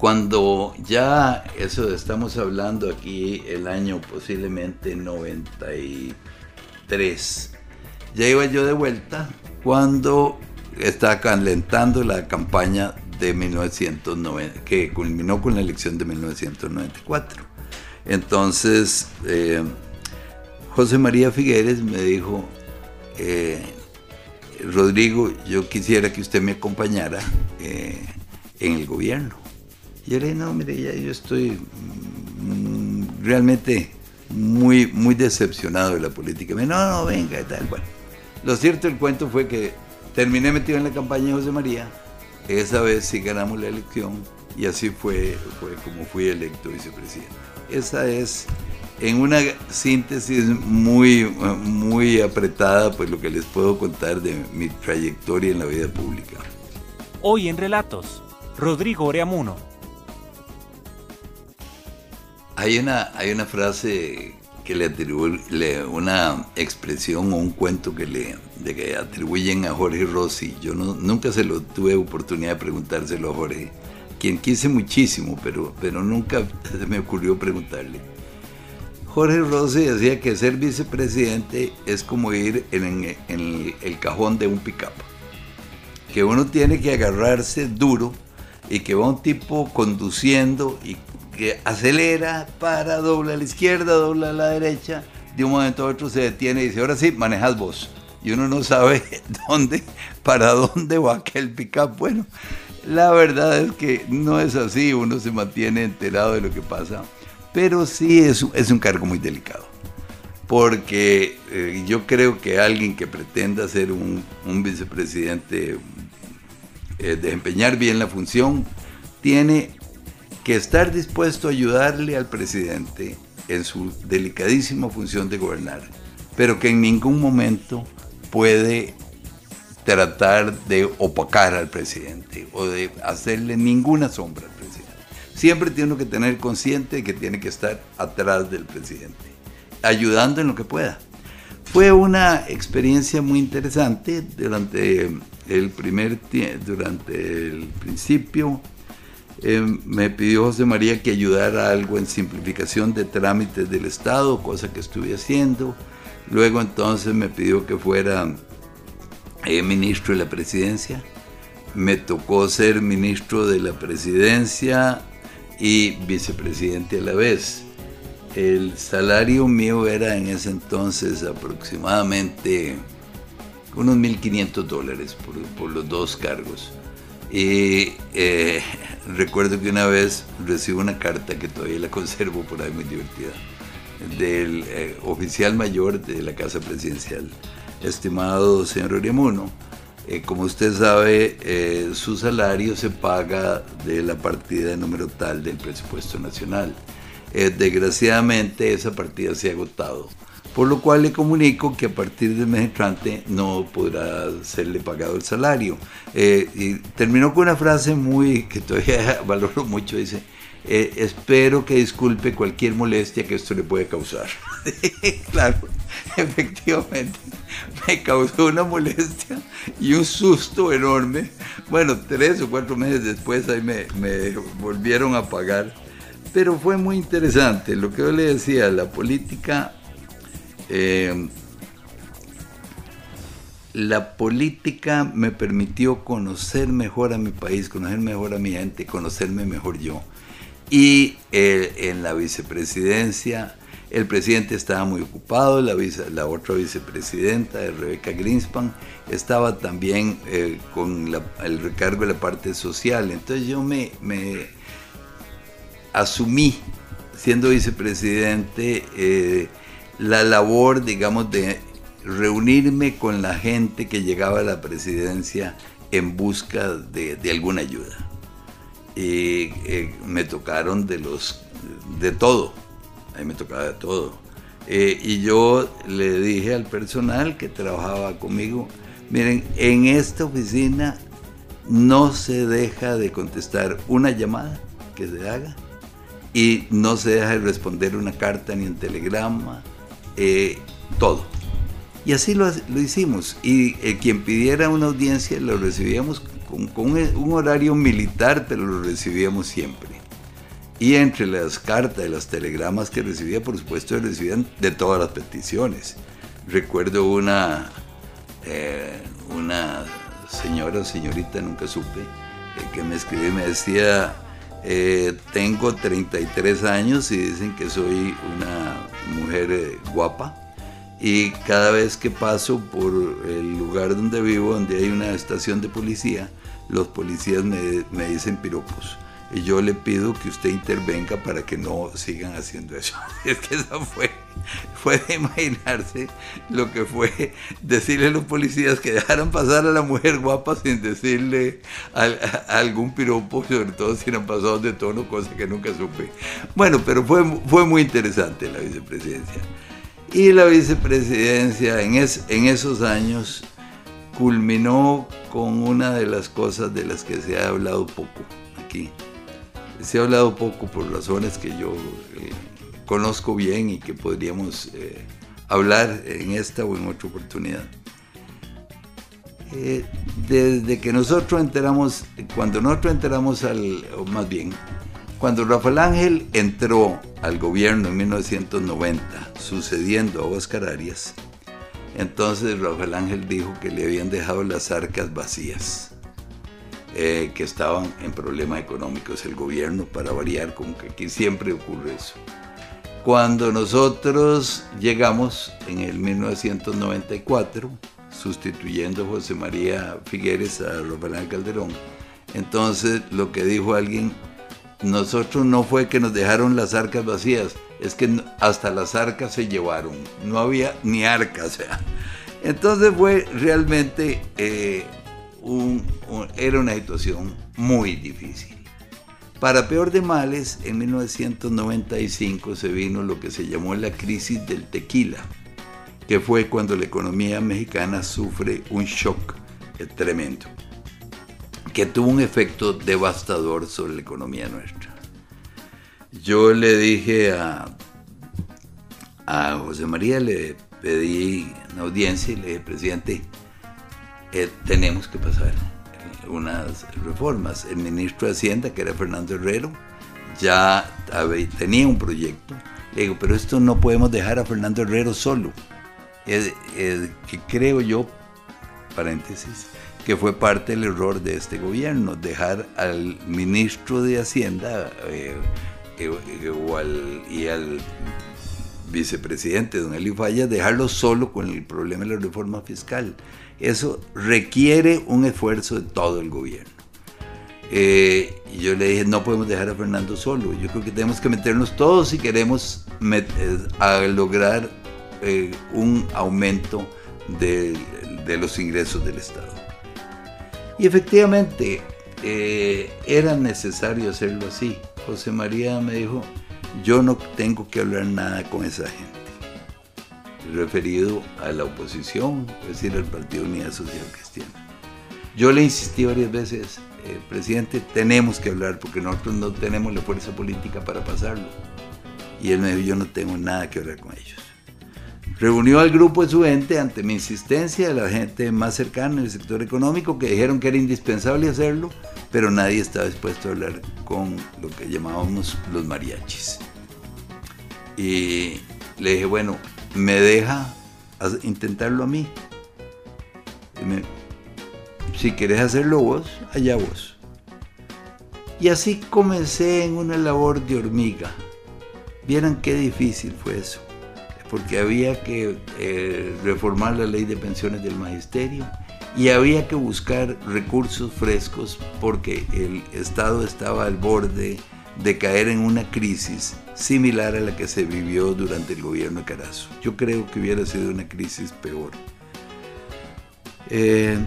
Cuando ya eso estamos hablando aquí el año posiblemente 93, ya iba yo de vuelta cuando estaba calentando la campaña de 1990, que culminó con la elección de 1994. Entonces, eh, José María Figueres me dijo, eh, Rodrigo, yo quisiera que usted me acompañara eh, en el gobierno. Y yo le dije, no, mire, ya yo estoy mm, realmente muy, muy decepcionado de la política. Me dijo, no, no, venga, tal. Bueno, lo cierto del cuento fue que terminé metido en la campaña de José María. Esa vez sí ganamos la elección y así fue, fue como fui electo vicepresidente. Esa es, en una síntesis muy, muy apretada, pues lo que les puedo contar de mi trayectoria en la vida pública. Hoy en Relatos, Rodrigo Oreamuno hay una, hay una frase que le atribuye, una expresión o un cuento que le que atribuyen a Jorge Rossi. Yo no, nunca se lo tuve oportunidad de preguntárselo a Jorge, quien quise muchísimo, pero, pero nunca se me ocurrió preguntarle. Jorge Rossi decía que ser vicepresidente es como ir en, en el cajón de un pickup, que uno tiene que agarrarse duro y que va un tipo conduciendo y que acelera, para, dobla a la izquierda, dobla a la derecha, de un momento a otro se detiene y dice, ahora sí, manejas vos. Y uno no sabe dónde, para dónde va aquel pickup. Bueno, la verdad es que no es así, uno se mantiene enterado de lo que pasa, pero sí es, es un cargo muy delicado. Porque eh, yo creo que alguien que pretenda ser un, vicepresidente, eh, desempeñar bien la función, tiene que estar dispuesto a ayudarle al presidente en su delicadísima función de gobernar, pero que en ningún momento puede tratar de opacar al presidente o de hacerle ninguna sombra al presidente. Siempre tiene que tener consciente de que tiene que estar atrás del presidente, ayudando en lo que pueda. Fue una experiencia muy interesante durante el primer durante el principio. Eh, me pidió José María que ayudara algo en simplificación de trámites del Estado, cosa que estuve haciendo. Luego entonces me pidió que fuera eh, ministro de la presidencia. Me tocó ser ministro de la presidencia y vicepresidente a la vez. El salario mío era en ese entonces aproximadamente unos 1.500 dólares por, los dos cargos. Y eh, recuerdo que una vez recibí una carta que todavía la conservo por ahí muy divertida, del eh, oficial mayor de la Casa Presidencial, estimado señor Oriamuno. Eh, como usted sabe, su salario se paga de la partida número tal del presupuesto nacional. desgraciadamente esa partida se ha agotado por lo cual le comunico que a partir del mes entrante no podrá serle pagado el salario. Eh, y terminó con una frase muy que todavía valoro mucho, dice, eh, espero que disculpe cualquier molestia que esto le puede causar. claro, efectivamente, me causó una molestia y un susto enorme. Bueno, tres o cuatro meses después ahí me, me volvieron a pagar. Pero fue muy interesante. Lo que yo le decía, la política eh, la política me permitió conocer mejor a mi país, conocer mejor a mi gente, conocerme mejor yo. Y eh, en la vicepresidencia, el presidente estaba muy ocupado, la, la otra vicepresidenta, Rebeca Greenspan, estaba también eh, con el recargo de la parte social. Entonces yo me asumí, siendo vicepresidente, la labor, digamos, de reunirme con la gente que llegaba a la presidencia en busca de, alguna ayuda. Y eh, me tocaron de los de todo, a mí me tocaba de todo. Eh, y yo le dije al personal que trabajaba conmigo, miren, en esta oficina no se deja de contestar una llamada que se haga y no se deja de responder una carta ni un telegrama eh, todo. Y así lo, hicimos. Y eh, quien pidiera una audiencia lo recibíamos con, un, horario militar, pero lo recibíamos siempre. Y entre las cartas y los telegramas que recibía, por supuesto, recibían de todas las peticiones. Recuerdo una, eh, una señora, señorita, nunca supe, que me escribió y me decía, eh, tengo 33 años y dicen que soy una mujer eh, guapa. Y cada vez que paso por el lugar donde vivo, donde hay una estación de policía, los policías me, me dicen piropos y yo le pido que usted intervenga para que no sigan haciendo eso. Es que eso fue, fue de imaginarse lo que fue decirle a los policías que dejaran pasar a la mujer guapa sin decirle algún piropo, sobre todo si eran pasados de tono, cosa que nunca supe. Bueno, pero fue, fue muy interesante la vicepresidencia. Y la vicepresidencia en, en esos años culminó con una de las cosas de las que se ha hablado poco aquí se ha hablado poco por razones que yo eh, conozco bien y que podríamos eh, hablar en esta o en otra oportunidad. Eh, desde que nosotros enteramos, cuando nosotros enteramos al, o más bien, cuando Rafael Ángel entró al gobierno en 1990, sucediendo a Oscar Arias, entonces Rafael Ángel dijo que le habían dejado las arcas vacías eh, que estaban en problemas económicos, el gobierno, para variar, como que aquí siempre ocurre eso. Cuando nosotros llegamos en el 1994, sustituyendo a José María Figueres a Rafael Calderón, entonces lo que dijo alguien, nosotros no fue que nos dejaron las arcas vacías, es que hasta las arcas se llevaron, no había ni arcas. Entonces fue realmente eh, era una situación muy difícil. Para peor de males, en 1995 se vino lo que se llamó la crisis del tequila, que fue cuando la economía mexicana sufre un shock tremendo, que tuvo un efecto devastador sobre la economía nuestra. Yo le dije a, a José María, le pedí una audiencia y le dije, presidente, eh, tenemos que pasar unas reformas. El ministro de Hacienda, que era Fernando Herrero, ya tenía un proyecto. Le digo, pero esto no podemos dejar a Fernando Herrero solo. que creo yo, paréntesis, que fue parte del error de este gobierno, dejar al ministro de Hacienda eh, eh, y al vicepresidente, don Eli Falla, dejarlo solo con el problema de la reforma fiscal. Eso requiere un esfuerzo de todo el gobierno. Eh, y yo le dije, no podemos dejar a Fernando solo. Yo creo que tenemos que meternos todos si queremos a lograr eh, un aumento de, los ingresos del Estado. Y efectivamente, eh, era necesario hacerlo así. José María me dijo, yo no tengo que hablar nada con esa gente referido a la oposición, es decir, al Partido Unidad Social Cristiana. Yo le insistí varias veces, eh, presidente, tenemos que hablar porque nosotros no tenemos la fuerza política para pasarlo. Y él me dijo, yo no tengo nada que hablar con ellos. Reunió al grupo de su gente ante mi insistencia, la gente más cercana en el sector económico, que dijeron que era indispensable hacerlo, pero nadie estaba dispuesto a hablar con lo que llamábamos los mariachis. Y le dije, bueno, me deja intentarlo a mí. si quieres hacerlo vos, allá vos. Y así comencé en una labor de hormiga. Vieran qué difícil fue eso, porque había que eh, reformar la ley de pensiones del magisterio y había que buscar recursos frescos porque el Estado estaba al borde de caer en una crisis similar a la que se vivió durante el gobierno de Carazo. Yo creo que hubiera sido una crisis peor. Eh,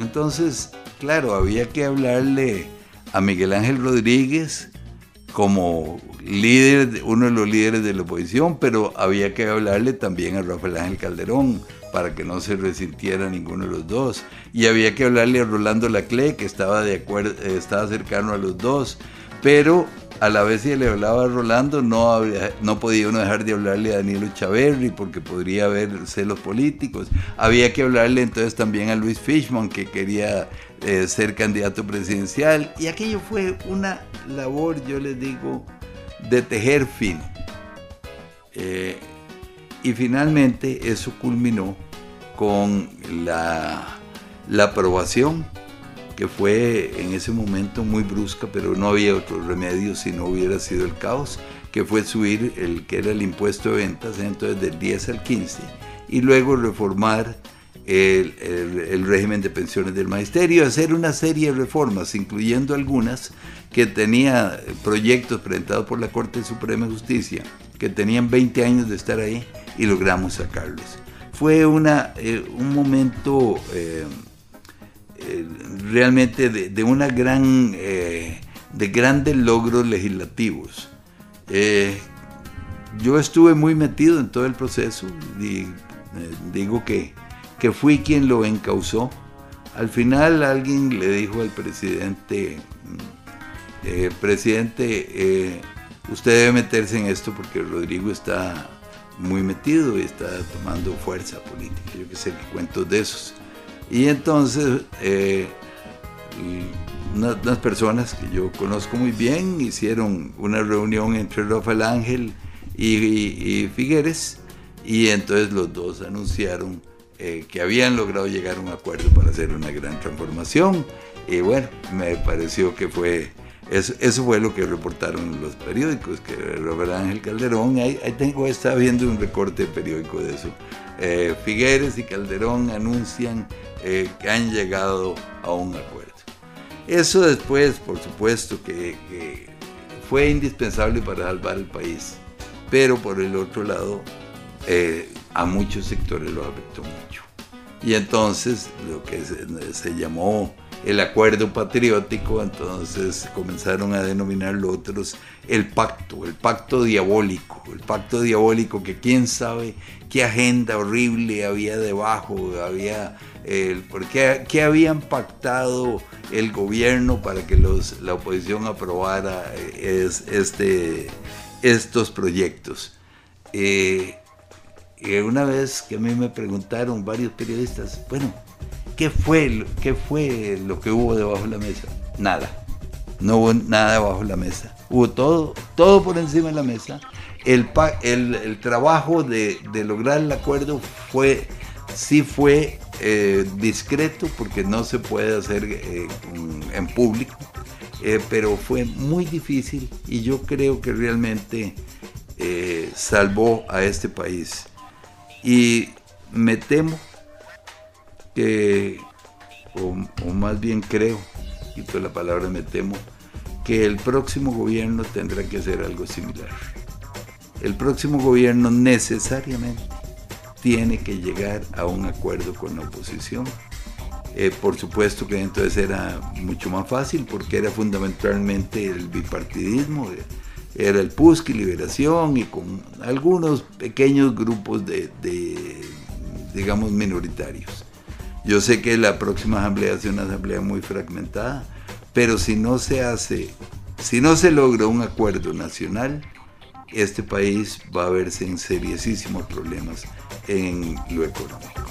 entonces, claro, había que hablarle a Miguel Ángel Rodríguez como líder, uno de los líderes de la oposición, pero había que hablarle también a Rafael Ángel Calderón para que no se resintiera ninguno de los dos. Y había que hablarle a Rolando Lacle, que estaba, de acuerdo, estaba cercano a los dos, pero a la vez si le hablaba a Rolando, no, no podía uno dejar de hablarle a Daniel Chaverri porque podría haber celos políticos. Había que hablarle entonces también a Luis Fishman, que quería eh, ser candidato presidencial. Y aquello fue una labor, yo les digo, de tejer fin. Eh, y finalmente eso culminó con la aprobación que fue en ese momento muy brusca, pero no había otro remedio si no hubiera sido el caos, que fue subir el que era el impuesto de ventas, entonces del 10 al 15, y luego reformar el, régimen de pensiones del magisterio, hacer una serie de reformas, incluyendo algunas que tenía proyectos presentados por la Corte Suprema de Justicia, que tenían 20 años de estar ahí, y logramos sacarlos. Fue una, eh, un momento... Eh, realmente de, una gran, eh, de grandes logros legislativos. Eh, yo estuve muy metido en todo el proceso y digo que, que fui quien lo encausó. Al final alguien le dijo al presidente, presidente, usted debe meterse en esto porque Rodrigo está muy metido y está tomando fuerza política. Yo que sé cuentos de esos. Y entonces eh, unas, personas que yo conozco muy bien hicieron una reunión entre Rafael Ángel y, Figueres y entonces los dos anunciaron eh, que habían logrado llegar a un acuerdo para hacer una gran transformación y bueno, me pareció que fue... Eso, fue lo que reportaron los periódicos, que Rafael Ángel Calderón, ahí, tengo, está viendo un recorte periódico de eso. Eh, Figueres y Calderón anuncian eh, que han llegado a un acuerdo. Eso después, por supuesto, que, fue indispensable para salvar el país, pero por el otro lado, eh, a muchos sectores lo afectó mucho. Y entonces lo que se, llamó el acuerdo patriótico, entonces comenzaron a denominarlo otros el pacto, el pacto diabólico, el pacto diabólico que quién sabe qué agenda horrible había debajo, había el, porque qué habían pactado el gobierno para que los, la oposición aprobara eh, es, este, estos proyectos. Eh, una vez que a mí me preguntaron varios periodistas, bueno, ¿qué fue, ¿qué fue lo que hubo debajo de la mesa? Nada, no hubo nada debajo de la mesa. Hubo todo, todo por encima de la mesa. El, el, trabajo de, lograr el acuerdo fue, sí fue eh, discreto porque no se puede hacer eh, en público, eh, pero fue muy difícil y yo creo que realmente salvó a este país. Y me temo que, o, más bien creo, quito la palabra me temo, que el próximo gobierno tendrá que hacer algo similar. El próximo gobierno necesariamente tiene que llegar a un acuerdo con la oposición. Eh, por supuesto que entonces era mucho más fácil porque era fundamentalmente el bipartidismo, era el PUSC y Liberación y con algunos pequeños grupos de, digamos, minoritarios. Yo sé que la próxima asamblea es una asamblea muy fragmentada, pero si no se hace, si no se logra un acuerdo nacional, este país va a verse en seriosísimos problemas en lo económico.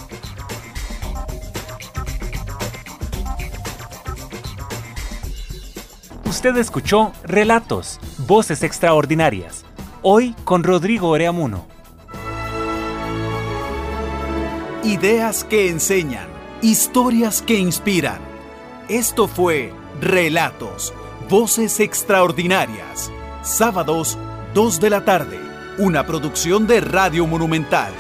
Usted escuchó Relatos, Voces Extraordinarias, hoy con Rodrigo Oreamuno. Ideas que enseñan, historias que inspiran. Esto fue Relatos, Voces Extraordinarias, sábados 2 de la tarde, una producción de Radio Monumental.